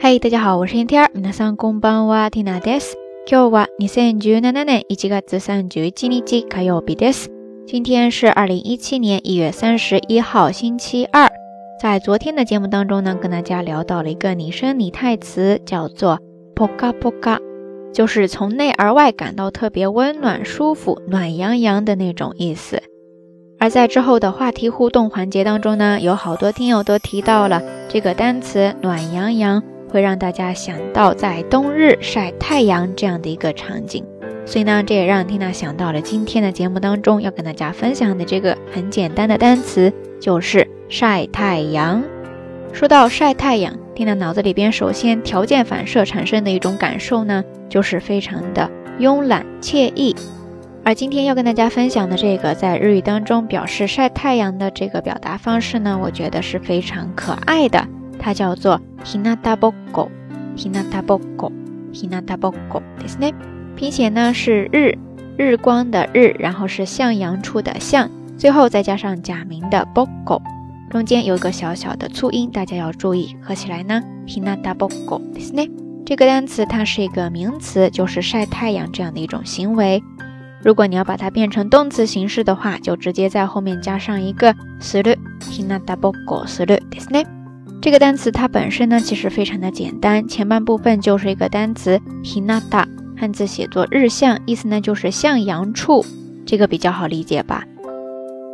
嗨，大家好，我是天天。皆さんこんばんは、ティナです。今日は二千十七年一月三十一日火曜日です。今天是二零一七年一月三十一号，星期二。在昨天的节目当中呢，跟大家聊到了一个拟声拟态词，叫做ポカポカ，就是从内而外感到特别温暖、舒服、暖洋洋的那种意思。而在之后的话题互动环节当中呢，有好多听友都提到了这个单词“暖洋洋”。 会让大家想到在冬日晒太阳这样的一个场景，所以呢，这也让缇娜想到了今天的节目当中要跟大家分享的这个很简单的单词，就是晒太阳。说到晒太阳，缇娜脑子里边首先条件反射产生的一种感受呢，就是非常的慵懒惬意。而今天要跟大家分享的这个在日语当中表示晒太阳的这个表达方式呢，我觉得是非常可爱的。它叫做 hinata boko，hinata boko，hinata boko，ですね。拼写呢是日日光的日，然后是向阳处的向，最后再加上假名的 boko，中间有一个小小的促音，大家要注意。合起来呢，hinata boko，ですね。这个单词它是一个名词，就是晒太阳这样的一种行为。如果你要把它变成动词形式的话，就直接在后面加上一个する，hinata boko するですね。 这个单词它本身呢，其实非常的简单，前半部分就是一个单词 hinata，汉字写作日向，意思呢就是向阳处，这个比较好理解吧。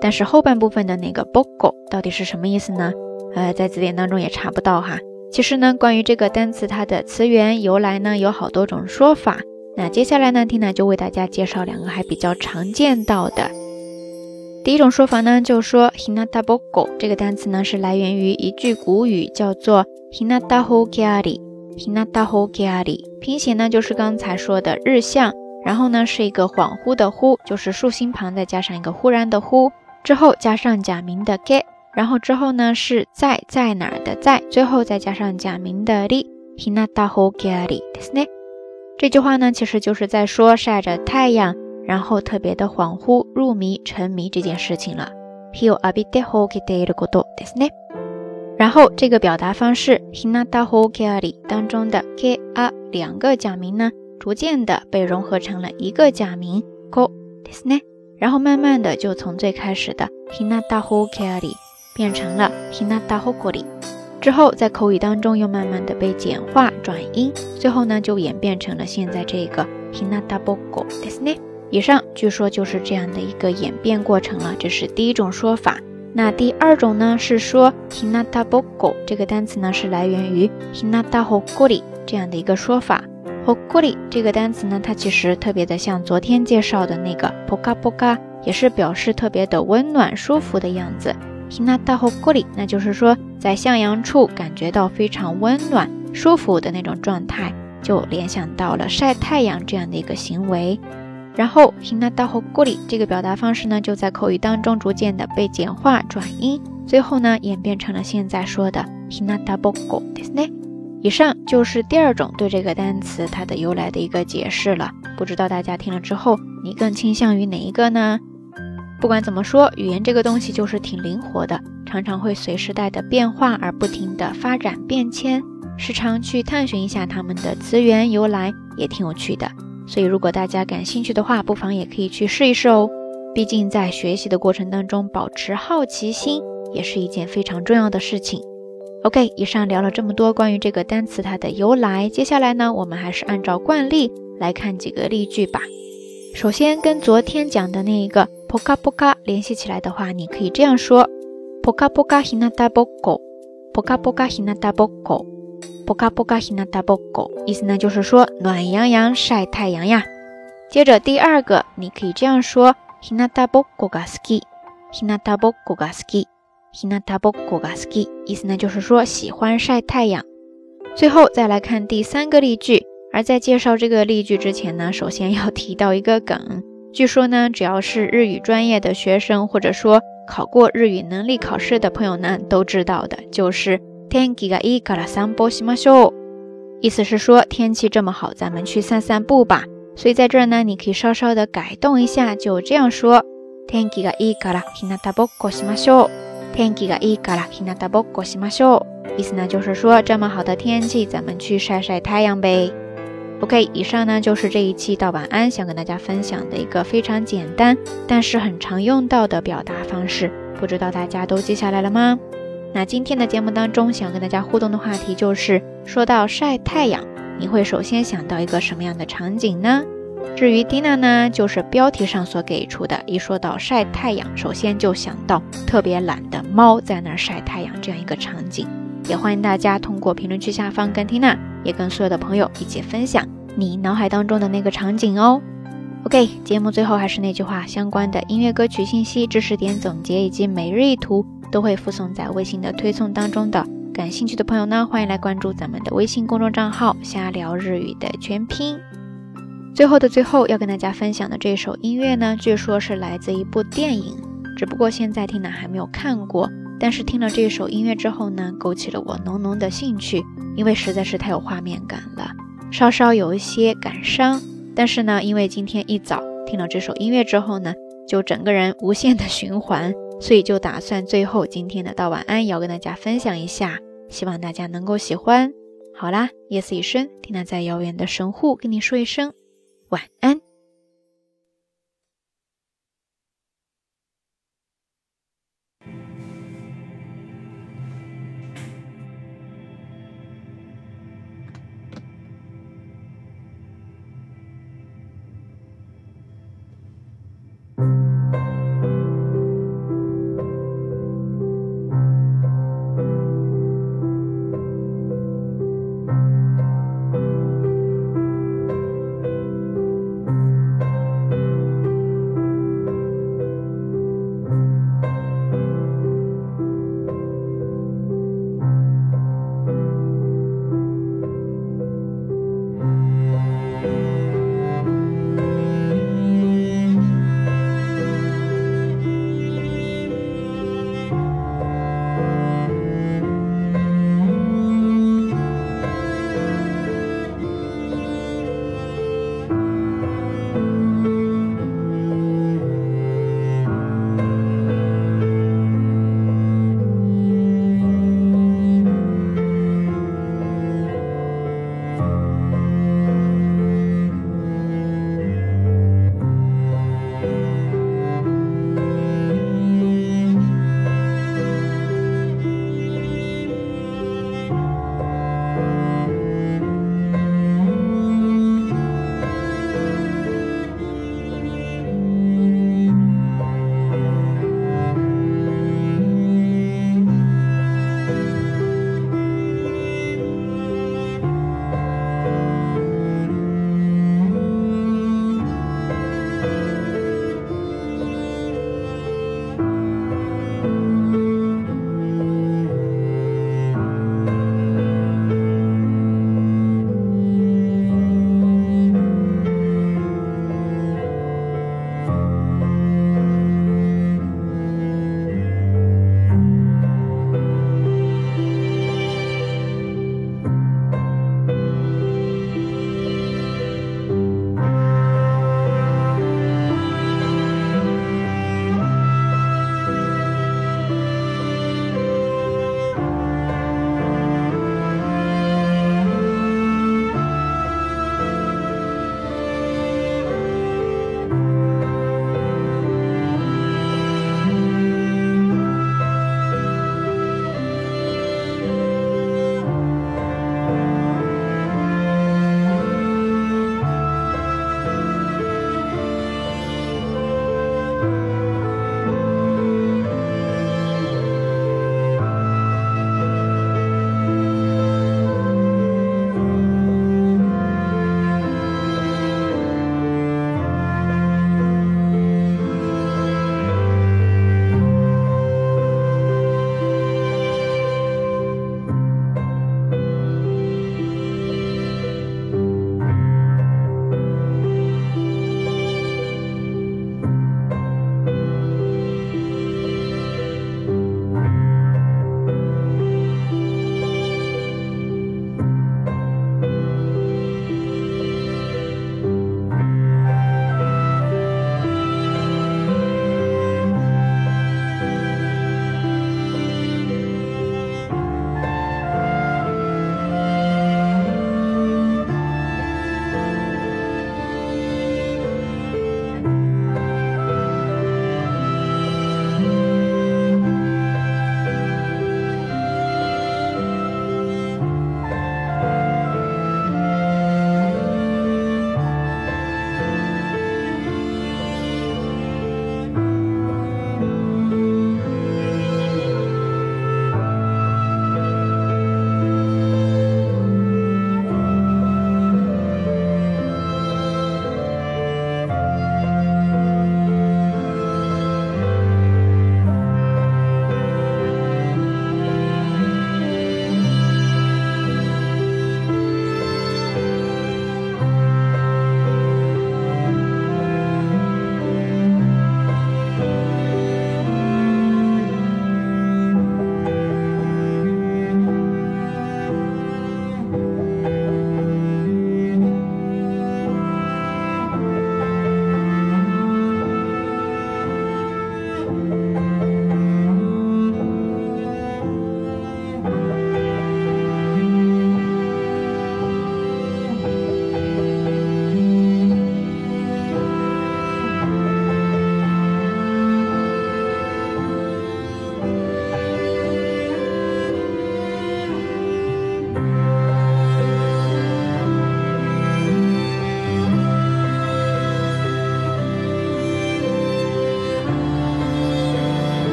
但是后半部分的那个 boko 到底是什么意思呢？呃，在字典当中也查不到哈。其实呢，关于这个单词它的词源由来呢，有好多种说法。那接下来呢，缇娜就为大家介绍两个还比较常见到的。第一种说法呢，就说 hinata boko 这个单词呢是来源于一句古语，叫做 hinata hokiari，hinata hokiari，拼写呢就是刚才说的日向，然后呢是一个恍惚的惚，就是竖心旁再加上一个忽然的忽，之后加上假名的 ge，然后之后呢是在在哪儿的在，最后再加上假名的 ri，hinata hokiari，ですね。这句话呢其实就是在说晒着太阳。 然后特别的恍惚、入迷、沉迷这件事情了。然后这个表达方式 hinata hokari 当中的 k a 两个假名呢，逐渐的被融合成了一个假名 ko ですね。然后慢慢的就从最开始的 hinata hokari 变成了 hinata hokori，之后在口语当中又慢慢的被简化转音，最后呢就演变成了现在这个 hinata boko ですね。 以上据说就是这样的一个演变过程了，这是第一种说法。那第二种呢是说 hinata boko 这个单词呢是来源于 hinata hokori 这样的一个说法。hokori 这个单词呢，它其实特别的像昨天介绍的那个 poka poka，也是表示特别的温暖舒服的样子。hinata hokori 那就是说在向阳处感觉到非常温暖舒服的那种状态，就联想到了晒太阳这样的一个行为。然后 hinata hokori 这个表达方式呢，就在口语当中逐渐的被简化转音，最后呢演变成了现在说的 hinata boko ですね。以上就是第二种对这个单词它的由来的一个解释了。不知道大家听了之后，你更倾向于哪一个呢？不管怎么说，语言这个东西就是挺灵活的，常常会随时代的变化而不停的发展变迁，时常去探寻一下它们的词源由来，也挺有趣的。 所以，如果大家感兴趣的话，不妨也可以去试一试哦。毕竟，在学习的过程当中，保持好奇心也是一件非常重要的事情。OK，以上聊了这么多关于这个单词它的由来，接下来呢，我们还是按照惯例来看几个例句吧。首先，跟昨天讲的那一个 poka poka 联系起来的话，你可以这样说：poka poka hinata boko，poka poka hinata boko。波卡波卡希纳达波狗，意思呢就是说暖洋洋晒太阳呀。接着第二个，你可以这样说：希纳达波狗嘎斯基，希纳达波狗嘎斯基，希纳达波狗嘎斯基，意思呢就是说喜欢晒太阳。最后再来看第三个例句，而在介绍这个例句之前呢，首先要提到一个梗。据说呢，只要是日语专业的学生，或者说考过日语能力考试的朋友呢，都知道的，就是。天気がいいから散歩しましょう。意思是说天气这么好，咱们去散散步吧。所以在这儿呢，你可以稍稍的改动一下，就这样说：天気がいいから日向ぼっこしましょう。天気がいいから日向ぼっこしましょう。 意思呢就是说这么好的天气，咱们去晒晒太阳呗。OK，以上呢就是这一期到晚安想跟大家分享的一个非常简单，但是很常用到的表达方式，不知道大家都记下来了吗？ 那今天的节目当中想跟大家互动的话题就是，说到晒太阳，你会首先想到一个什么样的场景呢？至于 Tina 呢，就是标题上所给出的，一说到晒太阳，首先就想到特别懒的猫在那儿晒太阳这样一个场景。也欢迎大家通过评论区下方跟 Tina，也跟所有的朋友一起分享你脑海当中的那个场景哦。OK，节目最后还是那句话，相关的音乐歌曲信息、知识点总结以及每日一图都会附送在微信的推送当中的。感兴趣的朋友呢，欢迎来关注咱们的微信公众账号“瞎聊日语”的全拼。最后的最后，要跟大家分享的这首音乐呢，据说是来自一部电影，只不过现在听呢还没有看过。但是听了这首音乐之后呢，勾起了我浓浓的兴趣，因为实在是太有画面感了，稍稍有一些感伤。但是呢，因为今天一早听了这首音乐之后呢，就整个人无限的循环，所以就打算最后今天的道晚安也要跟大家分享一下，希望大家能够喜欢。好啦，夜色已深，听娜在遥远的神户跟你说一声。晚安。